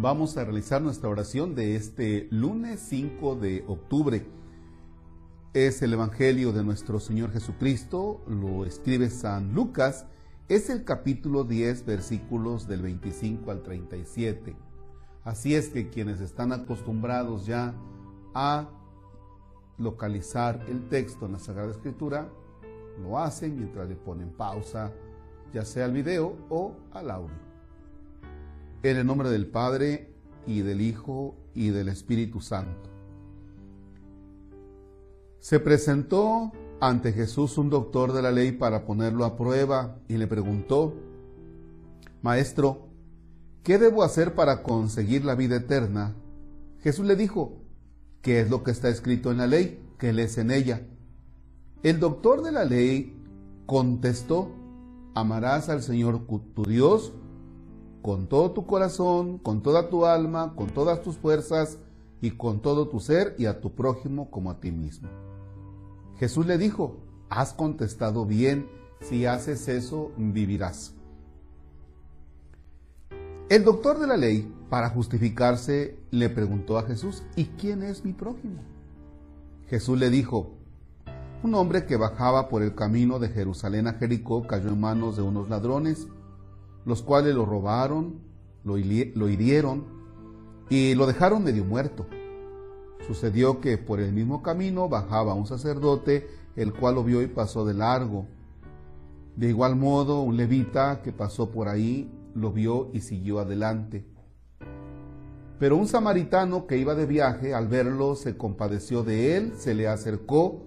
vamos a realizar nuestra oración de este lunes 5 de octubre. Es el Evangelio de nuestro Señor Jesucristo, lo escribe San Lucas, es el capítulo 10, versículos del 25 al 37. Así es que quienes están acostumbrados ya a localizar el texto en la Sagrada Escritura, lo hacen mientras le ponen pausa, ya sea al video o al audio. En el nombre del Padre y del Hijo y del Espíritu Santo. Se presentó ante Jesús un doctor de la ley para ponerlo a prueba y le preguntó, Maestro, ¿qué debo hacer para conseguir la vida eterna? Jesús le dijo, ¿qué es lo que está escrito en la ley? ¿Qué lees en ella? El doctor de la ley contestó, amarás al Señor tu Dios con todo tu corazón, con toda tu alma, con todas tus fuerzas y con todo tu ser y a tu prójimo como a ti mismo. Jesús le dijo, has contestado bien, si haces eso vivirás. El doctor de la ley, para justificarse, le preguntó a Jesús, ¿y quién es mi prójimo? Jesús le dijo, un hombre que bajaba por el camino de Jerusalén a Jericó cayó en manos de unos ladrones los cuales lo robaron, lo, hirieron y lo dejaron medio muerto. Sucedió que por el mismo camino bajaba un sacerdote, el cual lo vio y pasó de largo. De igual modo, un levita que pasó por ahí lo vio y siguió adelante. Pero un samaritano que iba de viaje, al verlo, se compadeció de él, se le acercó,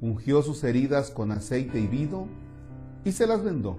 ungió sus heridas con aceite y vino y se las vendó.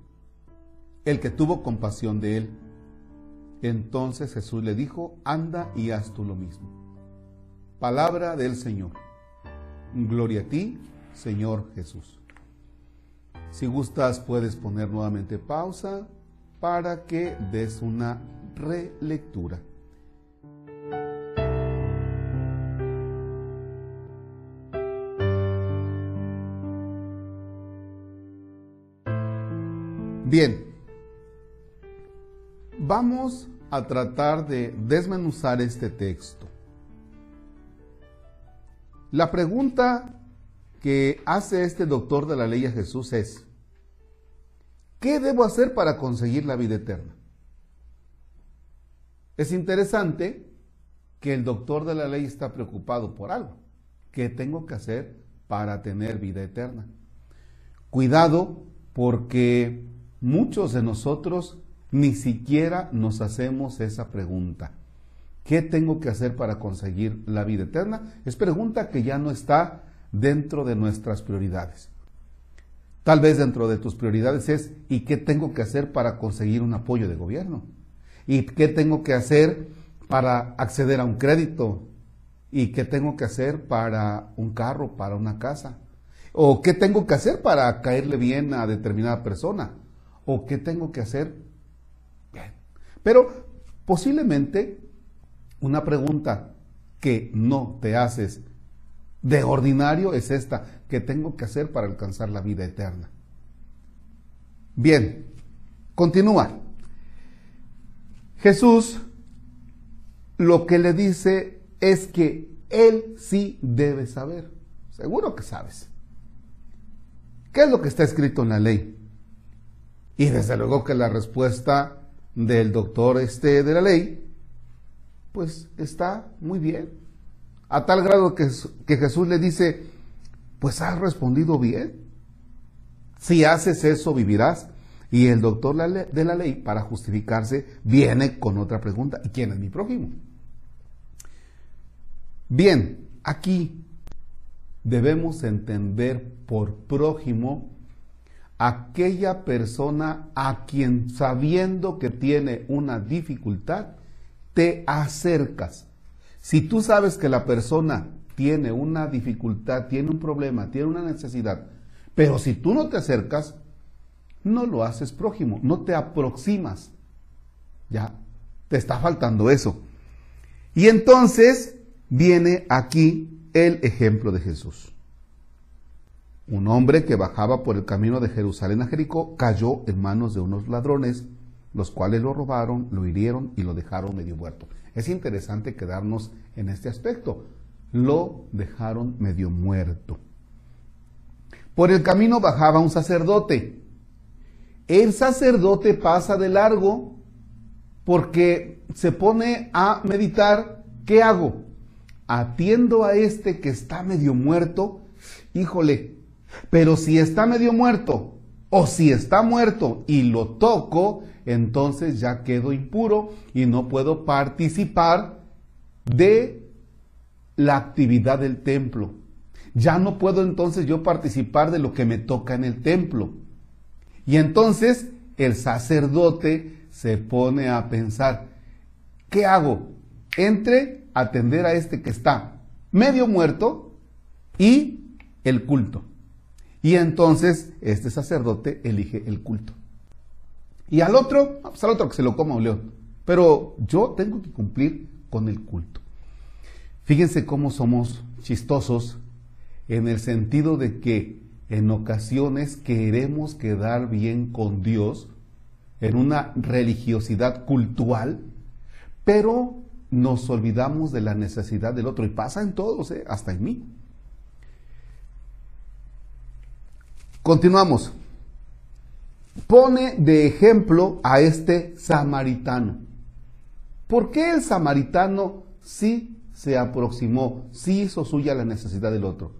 el que tuvo compasión de él. Entonces Jesús le dijo, anda y haz tú lo mismo. Palabra del Señor. Gloria a ti, Señor Jesús. Si gustas, puedes poner nuevamente pausa para que des una relectura. Bien, Vamos a tratar de desmenuzar este texto. La pregunta que hace este doctor de la ley a Jesús es, ¿qué debo hacer para conseguir la vida eterna? Es interesante que el doctor de la ley está preocupado por algo. ¿Qué tengo que hacer para tener vida eterna? Cuidado porque muchos de nosotros ni siquiera nos hacemos esa pregunta. ¿Qué tengo que hacer para conseguir la vida eterna? Es pregunta que ya no está dentro de nuestras prioridades. Tal vez dentro de tus prioridades es ¿y qué tengo que hacer para conseguir un apoyo de gobierno? ¿Y qué tengo que hacer para acceder a un crédito? ¿Y qué tengo que hacer para un carro, para una casa? ¿O qué tengo que hacer para caerle bien a determinada persona? ¿O qué tengo que hacer pero posiblemente una pregunta que no te haces de ordinario es esta, ¿qué tengo que hacer para alcanzar la vida eterna? Bien, continúa. Jesús lo que le dice es que él sí debe saber. Seguro que sabes. ¿Qué es lo que está escrito en la ley? Y desde luego que la respuesta del doctor este de la ley, pues está muy bien. A tal grado que, que Jesús le dice, pues has respondido bien. Si haces eso, vivirás. Y el doctor de la ley, para justificarse, viene con otra pregunta. ¿Y quién es mi prójimo? Bien, aquí debemos entender por prójimo aquella persona a quien sabiendo que tiene una dificultad, te acercas. Si tú sabes que la persona tiene una dificultad, tiene un problema, tiene una necesidad, pero si tú no te acercas, no lo haces prójimo, no te aproximas. Ya, te está faltando eso. Y entonces viene aquí el ejemplo de Jesús. Un hombre que bajaba por el camino de Jerusalén a Jericó cayó en manos de unos ladrones, los cuales lo robaron, lo hirieron y lo dejaron medio muerto. Es interesante quedarnos en este aspecto. Lo dejaron medio muerto. Por el camino bajaba un sacerdote. El sacerdote pasa de largo porque se pone a meditar, ¿qué hago? Atiendo a este que está medio muerto, híjole, pero si está medio muerto o si está muerto y lo toco, entonces ya quedo impuro y no puedo participar de la actividad del templo. Ya no puedo entonces yo participar de lo que me toca en el templo. Y entonces el sacerdote se pone a pensar, ¿qué hago? Entre atender a este que está medio muerto y el culto. Y entonces este sacerdote elige el culto. Y al otro, pues al otro que se lo coma un león. Pero yo tengo que cumplir con el culto. Fíjense cómo somos chistosos en el sentido de que en ocasiones queremos quedar bien con Dios en una religiosidad cultural, pero nos olvidamos de la necesidad del otro. Y pasa en todos, ¿eh? hasta en mí. Continuamos. Pone de ejemplo a este samaritano. ¿Por qué el samaritano sí se aproximó, sí hizo suya la necesidad del otro?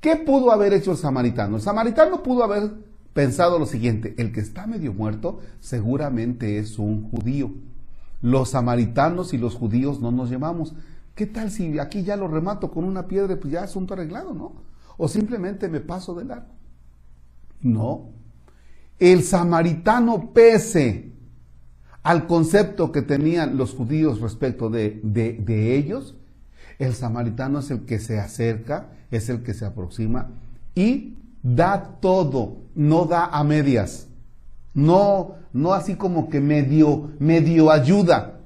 ¿Qué pudo haber hecho el samaritano? El samaritano pudo haber pensado lo siguiente, el que está medio muerto seguramente es un judío. Los samaritanos y los judíos no nos llevamos. ¿Qué tal si aquí ya lo remato con una piedra, pues ya asunto arreglado, ¿no? O simplemente me paso de largo. No. El samaritano pese al concepto que tenían los judíos respecto de, de, de ellos, el samaritano es el que se acerca, es el que se aproxima y da todo, no da a medias. No, no así como que medio, medio ayuda.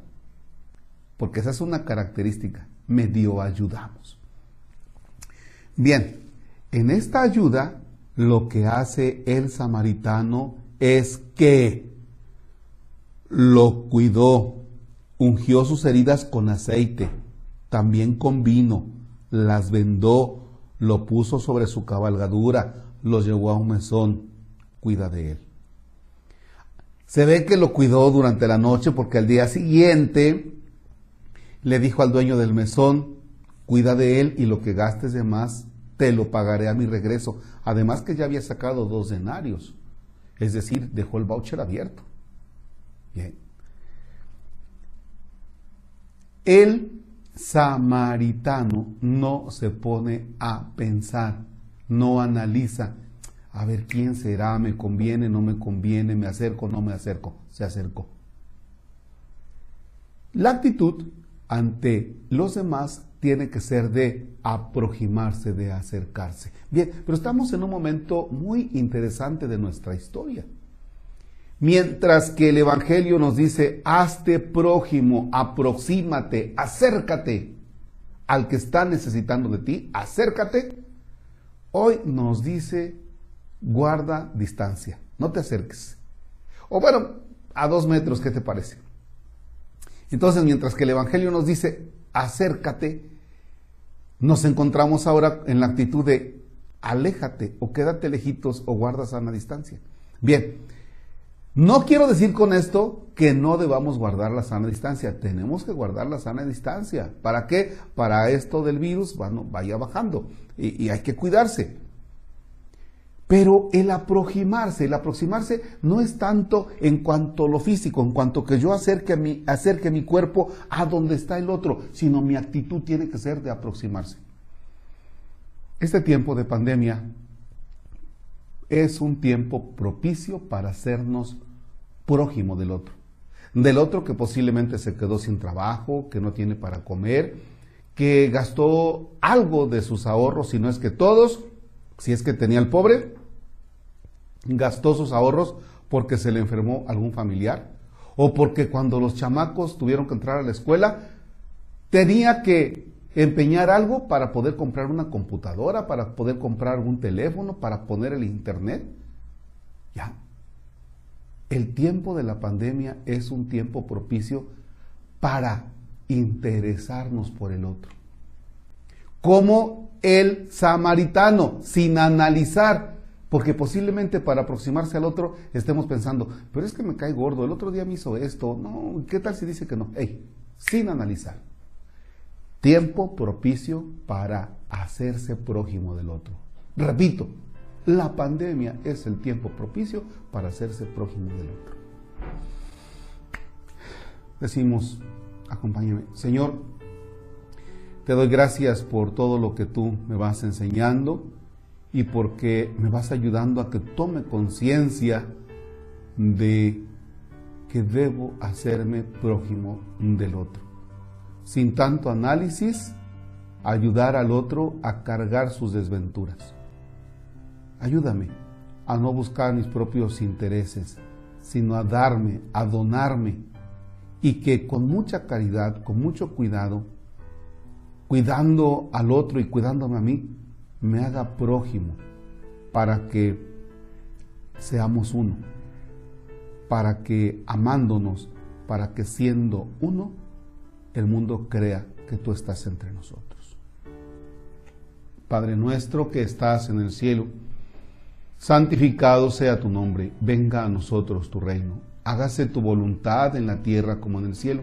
Porque esa es una característica, medio ayudamos. Bien, en esta ayuda lo que hace el samaritano es que lo cuidó, ungió sus heridas con aceite, también con vino, las vendó, lo puso sobre su cabalgadura, lo llevó a un mesón, cuida de él. Se ve que lo cuidó durante la noche porque al día siguiente le dijo al dueño del mesón, cuida de él y lo que gastes de más te lo pagaré a mi regreso. Además que ya había sacado dos denarios, es decir, dejó el voucher abierto. Bien. El samaritano no se pone a pensar no analiza, a ver quién será, me conviene, no me conviene, me acerco, no me acerco, se acercó. La actitud ante los demás tiene que ser de aproximarse, de acercarse. Bien, pero estamos en un momento muy interesante de nuestra historia. Mientras que el Evangelio nos dice, hazte prójimo, aproxímate, acércate al que está necesitando de ti, acércate, Hoy nos dice, guarda distancia, no te acerques. O bueno, a dos metros, ¿qué te parece? Entonces, mientras que el Evangelio nos dice, acércate, nos encontramos ahora en la actitud de aléjate o quédate lejitos o guarda sana distancia. Bien, no quiero decir con esto que no debamos guardar la sana distancia. Tenemos que guardar la sana distancia. ¿Para qué? Para esto del virus bueno, vaya bajando y, y hay que cuidarse. Pero el aproximarse, el aproximarse no es tanto en cuanto a lo físico, en cuanto que yo acerque mi, acerque mi cuerpo a donde está el otro, sino mi actitud tiene que ser de aproximarse. Este tiempo de pandemia es un tiempo propicio para hacernos prójimo del otro. del otro que posiblemente se quedó sin trabajo, que no tiene para comer, que gastó algo de sus ahorros, si no es que todos, si es que tenía el pobre, gastó sus ahorros porque se le enfermó algún familiar o porque cuando los chamacos tuvieron que entrar a la escuela, tenía que empeñar algo para poder comprar una computadora, para poder comprar un teléfono, para poner el internet. Ya. El tiempo de la pandemia es un tiempo propicio para interesarnos por el otro. Como el samaritano, sin analizar, porque posiblemente para aproximarse al otro estemos pensando, pero es que me cae gordo, el otro día me hizo esto, no, ¿qué tal si dice que no? Hey, sin analizar. Tiempo propicio para hacerse prójimo del otro. Repito, la pandemia es el tiempo propicio para hacerse prójimo del otro. Decimos, acompáñame, Señor, te doy gracias por todo lo que tú me vas enseñando y porque me vas ayudando a que tome conciencia de que debo hacerme prójimo del otro sin tanto análisis, ayudar al otro a cargar sus desventuras. Ayúdame a no buscar mis propios intereses, sino a darme, a donarme, y que con mucha caridad, con mucho cuidado, cuidando al otro y cuidándome a mí, me haga prójimo para que seamos uno, para que amándonos, para que siendo uno, el mundo crea que tú estás entre nosotros. Padre nuestro que estás en el cielo, santificado sea tu nombre, venga a nosotros tu reino, hágase tu voluntad en la tierra como en el cielo.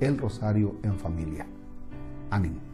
el Rosario en familia. Ánimo.